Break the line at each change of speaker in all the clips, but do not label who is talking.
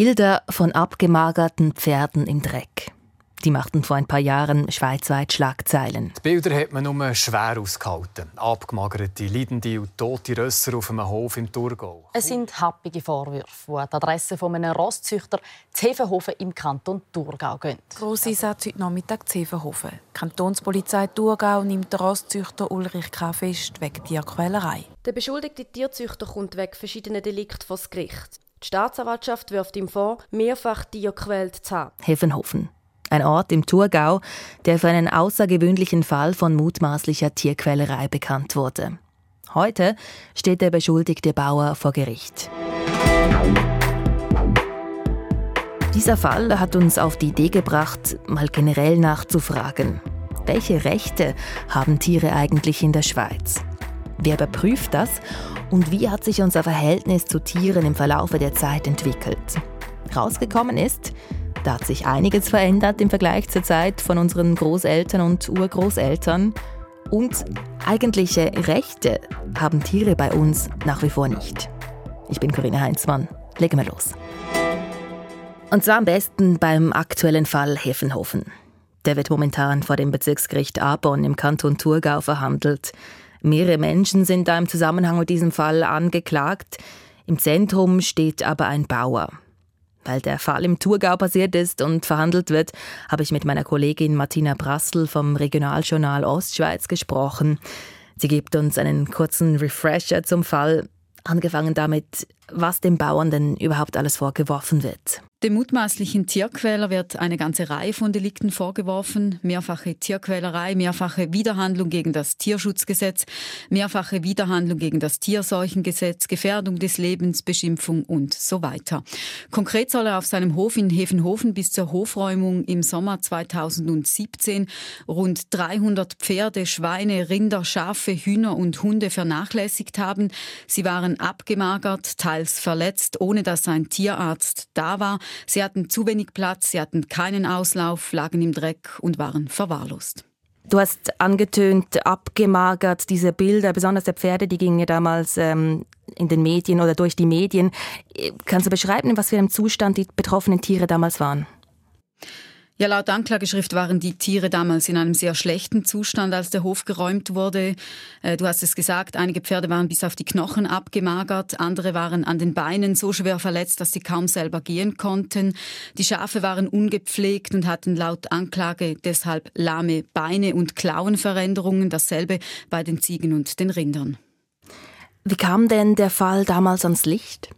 Bilder von abgemagerten Pferden im Dreck. Die machten vor ein paar Jahren schweizweit Schlagzeilen.
Die Bilder hat man nur schwer ausgehalten. Abgemagerte, leidende und tote Rösser auf einem Hof im Thurgau.
Es sind happige Vorwürfe, die an die Adresse von einem Rosszüchter Zevenhofen im Kanton Thurgau gehen.
Grosse Satz heute Nachmittag Zevenhofen. Die Kantonspolizei Thurgau nimmt den Rosszüchter Ulrich K. fest wegen Tierquälerei.
Der beschuldigte Tierzüchter kommt wegen verschiedener Delikte vor das Gericht. Die Staatsanwaltschaft wirft ihm vor, mehrfach Tier zu haben.
Hefenhofen. Ein Ort im Thurgau, der für einen außergewöhnlichen Fall von mutmaßlicher Tierquälerei bekannt wurde. Heute steht der beschuldigte Bauer vor Gericht. Dieser Fall hat uns auf die Idee gebracht, mal generell nachzufragen. Welche Rechte haben Tiere eigentlich in der Schweiz? Wer überprüft das? Und wie hat sich unser Verhältnis zu Tieren im Verlaufe der Zeit entwickelt? Rausgekommen ist, da hat sich einiges verändert im Vergleich zur Zeit von unseren Großeltern und Urgroßeltern. Und eigentliche Rechte haben Tiere bei uns nach wie vor nicht. Ich bin Corinna Heinzmann. Legen wir los. Und zwar am besten beim aktuellen Fall Hefenhofen. Der wird momentan vor dem Bezirksgericht Abon im Kanton Thurgau verhandelt. Mehrere Menschen sind da im Zusammenhang mit diesem Fall angeklagt. Im Zentrum steht aber ein Bauer. Weil der Fall im Thurgau passiert ist und verhandelt wird, habe ich mit meiner Kollegin Martina Brassel vom Regionaljournal Ostschweiz gesprochen. Sie gibt uns einen kurzen Refresher zum Fall, angefangen damit, was dem Bauern denn überhaupt alles vorgeworfen wird.
Dem mutmaßlichen Tierquäler wird eine ganze Reihe von Delikten vorgeworfen. Mehrfache Tierquälerei, mehrfache Widerhandlung gegen das Tierschutzgesetz, mehrfache Widerhandlung gegen das Tierseuchengesetz, Gefährdung des Lebens, Beschimpfung und so weiter. Konkret soll er auf seinem Hof in Hefenhofen bis zur Hofräumung im Sommer 2017 rund 300 Pferde, Schweine, Rinder, Schafe, Hühner und Hunde vernachlässigt haben. Sie waren abgemagert, teils verletzt, ohne dass ein Tierarzt da war. Sie hatten zu wenig Platz, sie hatten keinen Auslauf, lagen im Dreck und waren verwahrlost.
Du hast angetönt, abgemagert, diese Bilder, besonders der Pferde, die gingen ja damals ähm, in den Medien oder durch die Medien. Kannst du beschreiben, in was für einem Zustand die betroffenen Tiere damals waren?
Ja, laut Anklageschrift waren die Tiere damals in einem sehr schlechten Zustand, als der Hof geräumt wurde. Äh, du hast es gesagt, einige Pferde waren bis auf die Knochen abgemagert, andere waren an den Beinen so schwer verletzt, dass sie kaum selber gehen konnten. Die Schafe waren ungepflegt und hatten laut Anklage deshalb lahme Beine und Klauenveränderungen, dasselbe bei den Ziegen und den Rindern.
Wie kam denn der Fall damals ans Licht?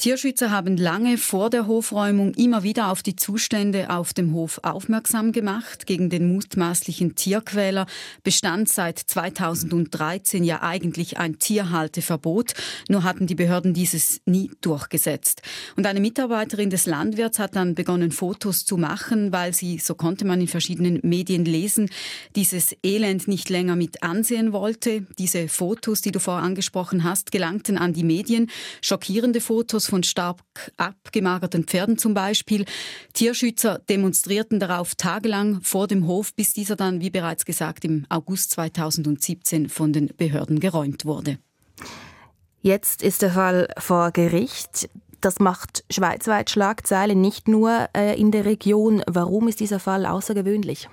Tierschützer haben lange vor der Hofräumung immer wieder auf die Zustände auf dem Hof aufmerksam gemacht. Gegen den mutmaßlichen Tierquäler bestand seit 2013 ja eigentlich ein Tierhalteverbot. Nur hatten die Behörden dieses nie durchgesetzt. Und eine Mitarbeiterin des Landwirts hat dann begonnen, Fotos zu machen, weil sie, so konnte man in verschiedenen Medien lesen, dieses Elend nicht länger mit ansehen wollte. Diese Fotos, die du vorher angesprochen hast, gelangten an die Medien. Schockierende Fotos von stark abgemagerten Pferden zum Beispiel. Tierschützer demonstrierten darauf tagelang vor dem Hof, bis dieser dann, wie bereits gesagt, im August 2017 von den Behörden geräumt wurde.
Jetzt ist der Fall vor Gericht. Das macht schweizweit Schlagzeilen, nicht nur äh, in der Region. Warum ist dieser Fall außergewöhnlich?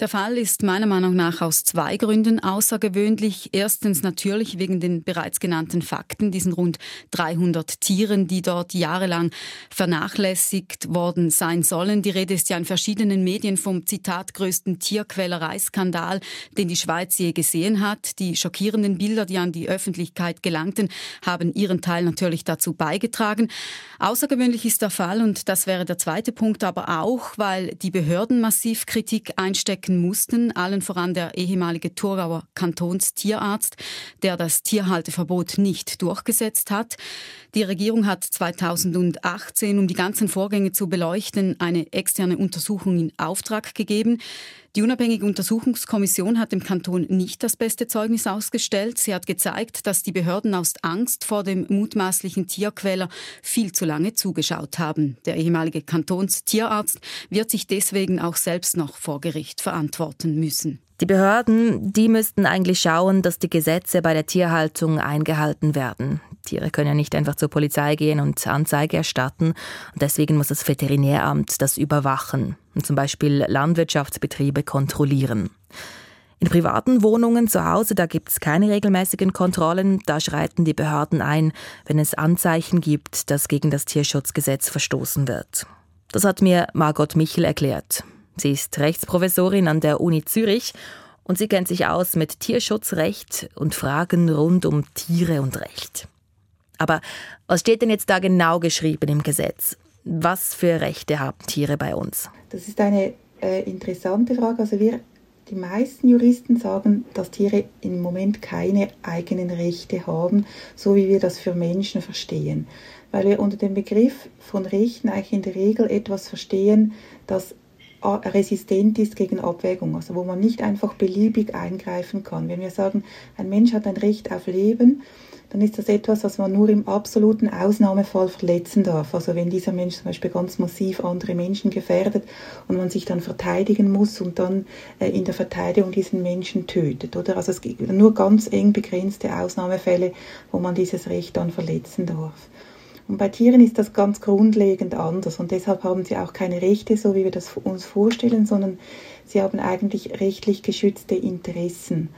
Der Fall ist meiner Meinung nach aus zwei Gründen außergewöhnlich. Erstens natürlich wegen den bereits genannten Fakten, diesen rund 300 Tieren, die dort jahrelang vernachlässigt worden sein sollen. Die Rede ist ja in verschiedenen Medien vom Zitat größten Tierquälereiskandal, den die Schweiz je gesehen hat. Die schockierenden Bilder, die an die Öffentlichkeit gelangten, haben ihren Teil natürlich dazu beigetragen. Außergewöhnlich ist der Fall, und das wäre der zweite Punkt, aber auch, weil die Behörden massiv Kritik einstecken wirken mussten, allen voran der ehemalige Thurgauer Kantonstierarzt, der das Tierhalteverbot nicht durchgesetzt hat. Die Regierung hat 2018, um die ganzen Vorgänge zu beleuchten, eine externe Untersuchung in Auftrag gegeben. Die unabhängige Untersuchungskommission hat dem Kanton nicht das beste Zeugnis ausgestellt. Sie hat gezeigt, dass die Behörden aus Angst vor dem mutmaßlichen Tierquäler viel zu lange zugeschaut haben. Der ehemalige Kantonstierarzt wird sich deswegen auch selbst noch vor Gericht verantworten müssen.
Die Behörden, die müssten eigentlich schauen, dass die Gesetze bei der Tierhaltung eingehalten werden. Tiere können ja nicht einfach zur Polizei gehen und Anzeige erstatten. Und deswegen muss das Veterinäramt das überwachen und zum Beispiel Landwirtschaftsbetriebe kontrollieren. In privaten Wohnungen zu Hause, da gibt es keine regelmäßigen Kontrollen. Da schreiten die Behörden ein, wenn es Anzeichen gibt, dass gegen das Tierschutzgesetz verstoßen wird. Das hat mir Margot Michel erklärt. Sie ist Rechtsprofessorin an der Uni Zürich und sie kennt sich aus mit Tierschutzrecht und Fragen rund um Tiere und Recht. Aber was steht denn jetzt da genau geschrieben im Gesetz? Was für Rechte haben Tiere bei uns?
Das ist eine äh, interessante Frage. Also wir, die meisten Juristen sagen, dass Tiere im Moment keine eigenen Rechte haben, so wie wir das für Menschen verstehen. Weil wir unter dem Begriff von Rechten eigentlich in der Regel etwas verstehen, das resistent ist gegen Abwägung, also wo man nicht einfach beliebig eingreifen kann. Wenn wir sagen, ein Mensch hat ein Recht auf Leben, dann ist das etwas, was man nur im absoluten Ausnahmefall verletzen darf. Also wenn dieser Mensch zum Beispiel ganz massiv andere Menschen gefährdet und man sich dann verteidigen muss und dann äh, in der Verteidigung diesen Menschen tötet, oder? Also es gibt nur ganz eng begrenzte Ausnahmefälle, wo man dieses Recht dann verletzen darf. Und bei Tieren ist das ganz grundlegend anders und deshalb haben sie auch keine Rechte, so wie wir das uns vorstellen, sondern sie haben eigentlich rechtlich geschützte Interessen.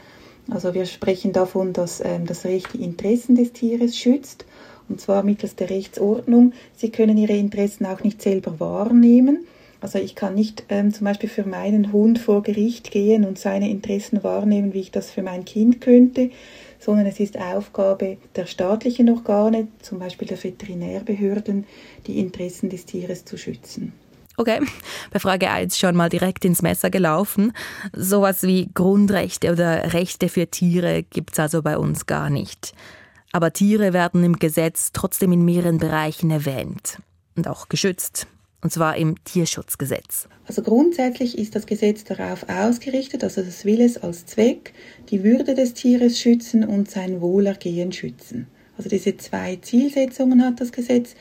Also wir sprechen davon, dass ähm, das Recht die Interessen des Tieres schützt und zwar mittels der Rechtsordnung. Sie können ihre Interessen auch nicht selber wahrnehmen. Also ich kann nicht ähm, zum Beispiel für meinen Hund vor Gericht gehen und seine Interessen wahrnehmen, wie ich das für mein Kind könnte, sondern es ist Aufgabe der staatlichen Organe, zum Beispiel der Veterinärbehörden, die Interessen des Tieres zu schützen.
Okay, bei Frage 1 schon mal direkt ins Messer gelaufen. Sowas wie Grundrechte oder Rechte für Tiere gibt es also bei uns gar nicht. Aber Tiere werden im Gesetz trotzdem in mehreren Bereichen erwähnt und auch geschützt und zwar im Tierschutzgesetz.
Also grundsätzlich ist das Gesetz darauf ausgerichtet, also das will es als Zweck, die Würde des Tieres schützen und sein Wohlergehen schützen. Also diese zwei Zielsetzungen hat das Gesetz.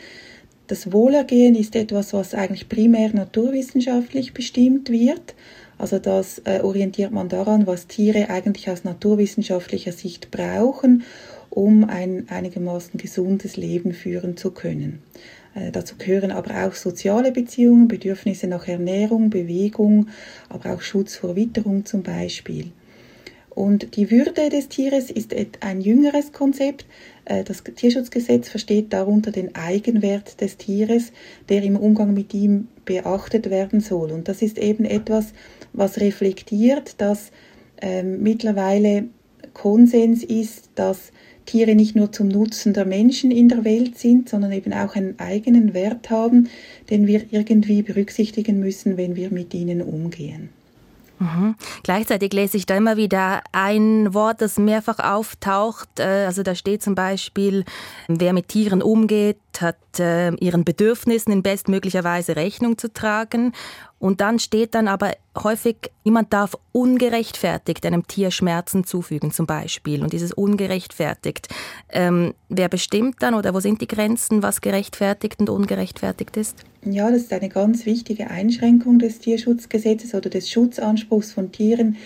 Das Wohlergehen ist etwas, was eigentlich primär naturwissenschaftlich bestimmt wird. Also das äh, orientiert man daran, was Tiere eigentlich aus naturwissenschaftlicher Sicht brauchen, um ein einigermaßen gesundes Leben führen zu können. Äh, dazu gehören aber auch soziale Beziehungen, Bedürfnisse nach Ernährung, Bewegung, aber auch Schutz vor Witterung zum Beispiel. Und die Würde des Tieres ist ein jüngeres Konzept. Äh, das Tierschutzgesetz versteht darunter den Eigenwert des Tieres, der im Umgang mit ihm beachtet werden soll. Und das ist eben etwas, was reflektiert, dass ähm, mittlerweile Konsens ist, dass Tiere nicht nur zum Nutzen der Menschen in der Welt sind, sondern eben auch einen eigenen Wert haben, den wir irgendwie berücksichtigen müssen, wenn wir mit ihnen umgehen.
Mhm. Gleichzeitig lese ich da immer wieder ein Wort, das mehrfach auftaucht. Äh, also da steht zum Beispiel, wer mit Tieren umgeht, hat äh, ihren Bedürfnissen in bestmöglicher Weise Rechnung zu tragen. Und dann steht dann aber häufig, niemand darf ungerechtfertigt einem Tier Schmerzen zufügen, zum Beispiel. Und dieses ungerechtfertigt, ähm, wer bestimmt dann oder wo sind die Grenzen, was gerechtfertigt und ungerechtfertigt ist?
Ja, das ist eine ganz wichtige Einschränkung des Tierschutzgesetzes oder des Schutzanspruchs von Tieren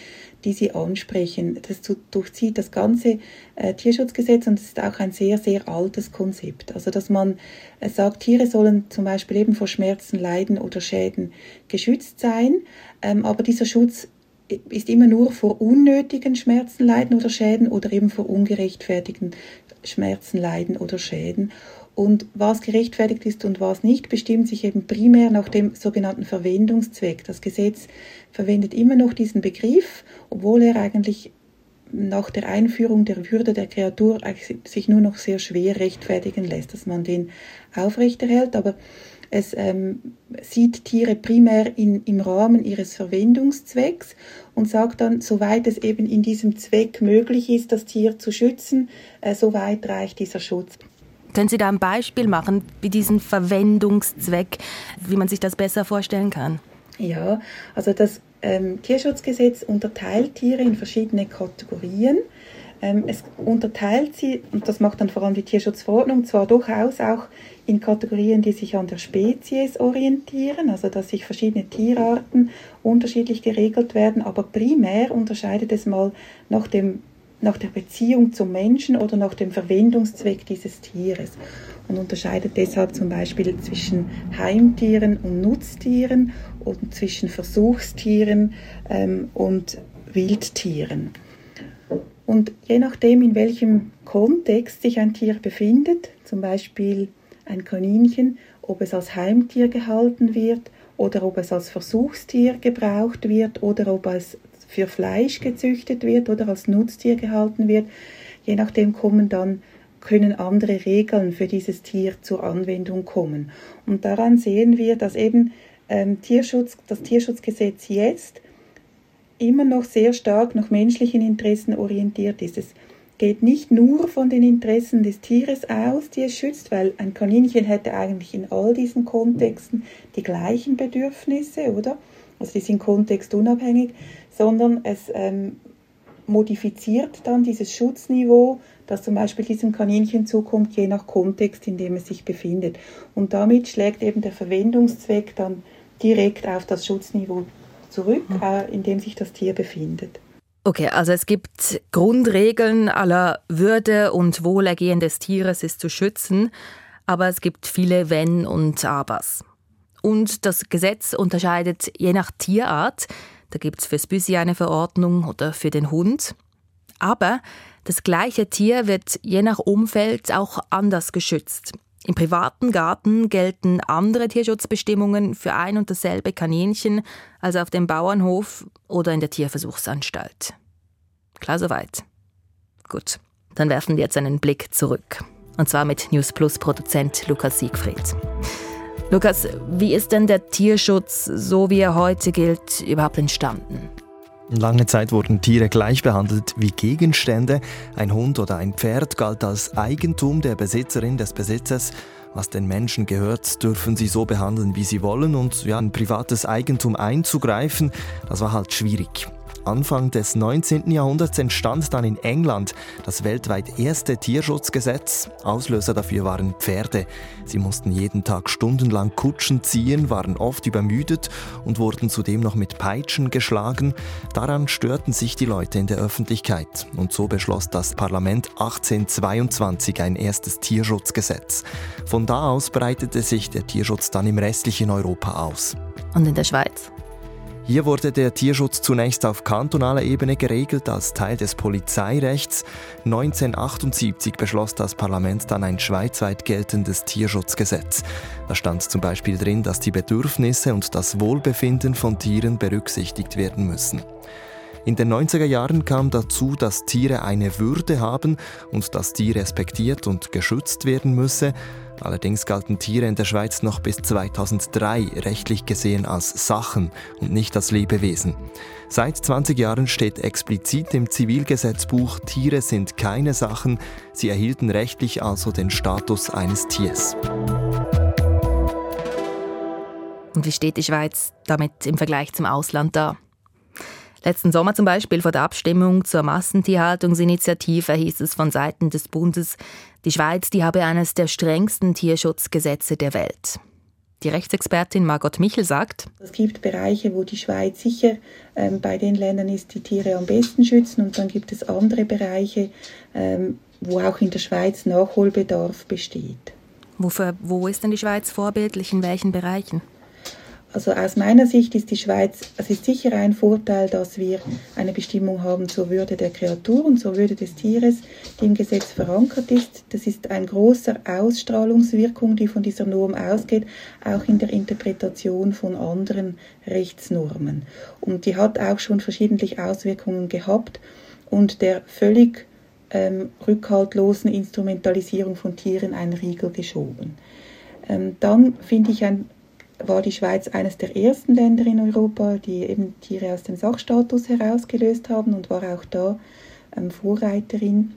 die Sie ansprechen. Das durchzieht das ganze äh, Tierschutzgesetz und es ist auch ein sehr, sehr altes Konzept. Also, dass man äh, sagt, Tiere sollen zum Beispiel eben vor Schmerzen, Leiden oder Schäden geschützt sein, ähm, aber dieser Schutz ist immer nur vor unnötigen Schmerzen, Leiden oder Schäden oder eben vor ungerechtfertigten Schmerzen, Leiden oder Schäden. Und was gerechtfertigt ist und was nicht, bestimmt sich eben primär nach dem sogenannten Verwendungszweck. Das Gesetz verwendet immer noch diesen Begriff, obwohl er eigentlich nach der Einführung der Würde der Kreatur sich nur noch sehr schwer rechtfertigen lässt, dass man den aufrechterhält. Aber es ähm, sieht Tiere primär in, im Rahmen ihres Verwendungszwecks und sagt dann, soweit es eben in diesem Zweck möglich ist, das Tier zu schützen, äh, soweit reicht dieser Schutz.
Können Sie da ein Beispiel machen, wie diesen Verwendungszweck, wie man sich das besser vorstellen kann?
Ja, also das ähm, Tierschutzgesetz unterteilt Tiere in verschiedene Kategorien. Ähm, es unterteilt sie, und das macht dann vor allem die Tierschutzverordnung, zwar durchaus auch in Kategorien, die sich an der Spezies orientieren, also dass sich verschiedene Tierarten unterschiedlich geregelt werden, aber primär unterscheidet es mal nach, dem, nach der Beziehung zum Menschen oder nach dem Verwendungszweck dieses Tieres und unterscheidet deshalb zum Beispiel zwischen Heimtieren und Nutztieren und zwischen Versuchstieren ähm, und Wildtieren. Und je nachdem, in welchem Kontext sich ein Tier befindet, zum Beispiel ein Kaninchen, ob es als Heimtier gehalten wird oder ob es als Versuchstier gebraucht wird oder ob es für Fleisch gezüchtet wird oder als Nutztier gehalten wird, je nachdem kommen dann können andere Regeln für dieses Tier zur Anwendung kommen. Und daran sehen wir, dass eben ähm, Tierschutz, das Tierschutzgesetz jetzt immer noch sehr stark nach menschlichen Interessen orientiert ist. Es geht nicht nur von den Interessen des Tieres aus, die es schützt, weil ein Kaninchen hätte eigentlich in all diesen Kontexten die gleichen Bedürfnisse, oder? Also die sind kontextunabhängig, sondern es ähm, modifiziert dann dieses Schutzniveau, das zum Beispiel diesem Kaninchen zukommt, je nach Kontext, in dem es sich befindet. Und damit schlägt eben der Verwendungszweck dann direkt auf das Schutzniveau zurück, mhm. in dem sich das Tier befindet.
Okay, also es gibt Grundregeln aller Würde und Wohlergehen des Tieres ist zu schützen, aber es gibt viele Wenn und Abers. Und das Gesetz unterscheidet je nach Tierart. Da gibt es fürs Büsi eine Verordnung oder für den Hund. Aber das gleiche Tier wird je nach Umfeld auch anders geschützt. Im privaten Garten gelten andere Tierschutzbestimmungen für ein und dasselbe Kaninchen als auf dem Bauernhof oder in der Tierversuchsanstalt. Klar soweit. Gut, dann werfen wir jetzt einen Blick zurück. Und zwar mit News Plus Produzent Lukas Siegfried. Lukas, wie ist denn der Tierschutz, so wie er heute gilt, überhaupt entstanden?
Lange Zeit wurden Tiere gleich behandelt wie Gegenstände. Ein Hund oder ein Pferd galt als Eigentum der Besitzerin des Besitzers. Was den Menschen gehört, dürfen sie so behandeln, wie sie wollen. Und ja, in privates Eigentum einzugreifen, das war halt schwierig. Anfang des 19. Jahrhunderts entstand dann in England das weltweit erste Tierschutzgesetz. Auslöser dafür waren Pferde. Sie mussten jeden Tag stundenlang Kutschen ziehen, waren oft übermüdet und wurden zudem noch mit Peitschen geschlagen. Daran störten sich die Leute in der Öffentlichkeit. Und so beschloss das Parlament 1822 ein erstes Tierschutzgesetz. Von da aus breitete sich der Tierschutz dann im restlichen Europa aus.
Und in der Schweiz?
Hier wurde der Tierschutz zunächst auf kantonaler Ebene geregelt als Teil des Polizeirechts. 1978 beschloss das Parlament dann ein schweizweit geltendes Tierschutzgesetz. Da stand zum Beispiel drin, dass die Bedürfnisse und das Wohlbefinden von Tieren berücksichtigt werden müssen. In den 90er Jahren kam dazu, dass Tiere eine Würde haben und dass die respektiert und geschützt werden müsse. Allerdings galten Tiere in der Schweiz noch bis 2003 rechtlich gesehen als Sachen und nicht als Lebewesen. Seit 20 Jahren steht explizit im Zivilgesetzbuch, Tiere sind keine Sachen, sie erhielten rechtlich also den Status eines Tiers.
Und wie steht die Schweiz damit im Vergleich zum Ausland da? Letzten Sommer zum Beispiel vor der Abstimmung zur Massentierhaltungsinitiative hieß es von Seiten des Bundes, die Schweiz die habe eines der strengsten Tierschutzgesetze der Welt. Die Rechtsexpertin Margot Michel sagt,
es gibt Bereiche, wo die Schweiz sicher ähm, bei den Ländern ist, die Tiere am besten schützen und dann gibt es andere Bereiche, ähm, wo auch in der Schweiz Nachholbedarf besteht.
Wofür, wo ist denn die Schweiz vorbildlich, in welchen Bereichen?
Also aus meiner Sicht ist die Schweiz, es ist sicher ein Vorteil, dass wir eine Bestimmung haben zur Würde der Kreatur und zur Würde des Tieres, die im Gesetz verankert ist. Das ist eine große Ausstrahlungswirkung, die von dieser Norm ausgeht, auch in der Interpretation von anderen Rechtsnormen. Und die hat auch schon verschiedentlich Auswirkungen gehabt und der völlig ähm, rückhaltlosen Instrumentalisierung von Tieren einen Riegel geschoben. Ähm, dann finde ich ein war die Schweiz eines der ersten Länder in Europa, die eben Tiere aus dem Sachstatus herausgelöst haben und war auch da ähm, Vorreiterin.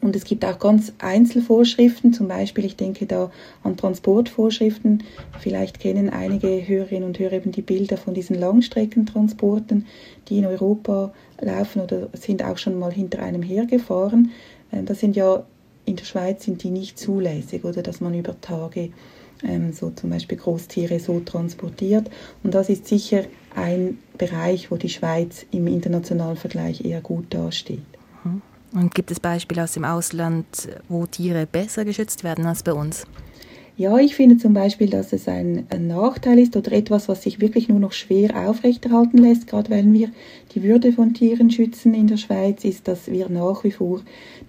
Und es gibt auch ganz Einzelvorschriften, zum Beispiel, ich denke da an Transportvorschriften. Vielleicht kennen einige Hörerinnen und Hörer eben die Bilder von diesen Langstreckentransporten, die in Europa laufen oder sind auch schon mal hinter einem hergefahren. Äh, das sind ja in der Schweiz sind die nicht zulässig oder dass man über Tage ähm, so zum Beispiel Großtiere so transportiert. Und das ist sicher ein Bereich, wo die Schweiz im internationalen Vergleich eher gut dasteht.
Mhm. Und gibt es Beispiele aus dem Ausland, wo Tiere besser geschützt werden als bei uns?
Ja, ich finde zum Beispiel, dass es ein, ein, Nachteil ist oder etwas, was sich wirklich nur noch schwer aufrechterhalten lässt, gerade weil wir die Würde von Tieren schützen in der Schweiz, ist, dass wir nach wie vor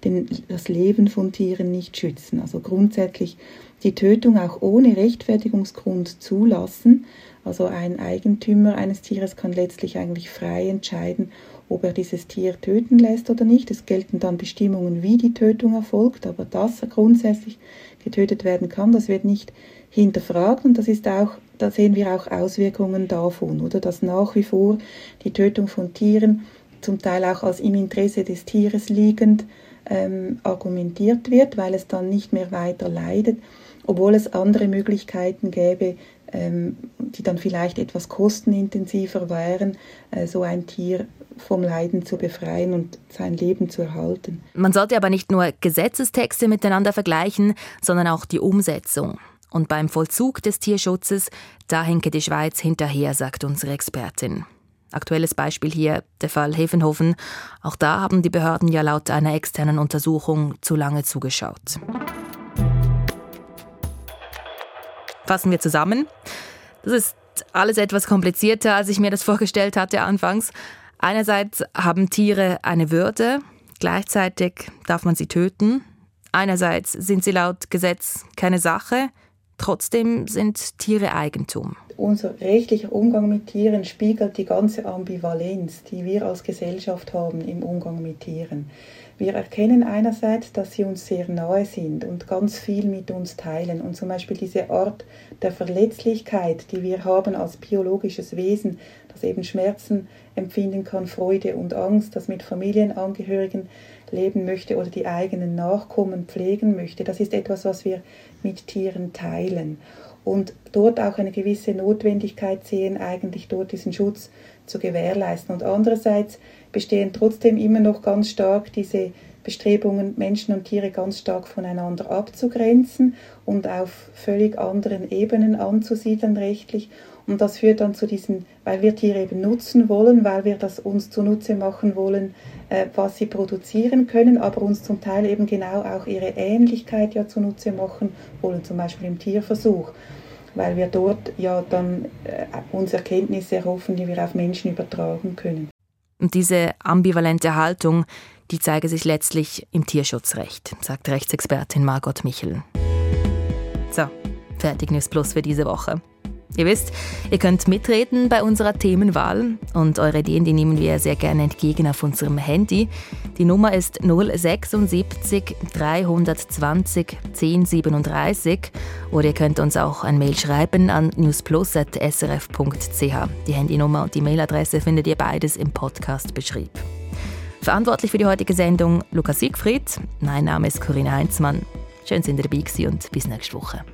den, das Leben von Tieren nicht schützen. Also grundsätzlich die Tötung auch ohne Rechtfertigungsgrund zulassen. Also ein Eigentümer eines Tieres kann letztlich eigentlich frei entscheiden, ob er dieses Tier töten lässt oder nicht. Es gelten dann Bestimmungen, wie die Tötung erfolgt, aber dass er grundsätzlich getötet werden kann, das wird nicht hinterfragt und das ist auch, da sehen wir auch Auswirkungen davon, oder dass nach wie vor die Tötung von Tieren zum Teil auch als im Interesse des Tieres liegend ähm, argumentiert wird, weil es dann nicht mehr weiter leidet, obwohl es andere Möglichkeiten gäbe, ähm, die dann vielleicht etwas kostenintensiver wären, äh, so ein Tier vom Leiden zu befreien und sein Leben zu erhalten.
Man sollte aber nicht nur Gesetzestexte miteinander vergleichen, sondern auch die Umsetzung. Und beim Vollzug des Tierschutzes, da hinke die Schweiz hinterher, sagt unsere Expertin. Aktuelles Beispiel hier der Fall Hefenhofen. Auch da haben die Behörden ja laut einer externen Untersuchung zu lange zugeschaut. Fassen wir zusammen. Das ist alles etwas komplizierter, als ich mir das vorgestellt hatte anfangs. Einerseits haben Tiere eine Würde, gleichzeitig darf man sie töten. Einerseits sind sie laut Gesetz keine Sache, trotzdem sind Tiere Eigentum.
Unser rechtlicher Umgang mit Tieren spiegelt die ganze Ambivalenz, die wir als Gesellschaft haben im Umgang mit Tieren. Wir erkennen einerseits, dass sie uns sehr nahe sind und ganz viel mit uns teilen. Und zum Beispiel diese Art der Verletzlichkeit, die wir haben als biologisches Wesen, das eben Schmerzen empfinden kann, Freude und Angst, das mit Familienangehörigen leben möchte oder die eigenen Nachkommen pflegen möchte, das ist etwas, was wir mit Tieren teilen. Und dort auch eine gewisse Notwendigkeit sehen, eigentlich dort diesen Schutz zu gewährleisten. Und andererseits bestehen trotzdem immer noch ganz stark diese Bestrebungen, Menschen und Tiere ganz stark voneinander abzugrenzen und auf völlig anderen Ebenen anzusiedeln rechtlich. Und das führt dann zu diesen, weil wir Tiere eben nutzen wollen, weil wir das uns zunutze machen wollen, äh, was sie produzieren können, aber uns zum Teil eben genau auch ihre Ähnlichkeit ja zunutze machen wollen, zum Beispiel im Tierversuch weil wir dort ja dann äh, uns Erkenntnisse erhoffen, die wir auf Menschen übertragen können.
Und diese ambivalente Haltung, die zeige sich letztlich im Tierschutzrecht, sagt Rechtsexpertin Margot Michel. So, fertig News Plus für diese Woche. Ihr wisst, ihr könnt mitreden bei unserer Themenwahl und eure Ideen, die nehmen wir sehr gerne entgegen auf unserem Handy. Die Nummer ist 076 320 1037 oder ihr könnt uns auch ein Mail schreiben an newsplus.srf.ch. Die Handynummer und die Mailadresse findet ihr beides im Podcast-Beschrieb. Verantwortlich für die heutige Sendung Lukas Siegfried. Mein Name ist Corinna Heinzmann. Schön, dass ihr dabei und bis nächste Woche.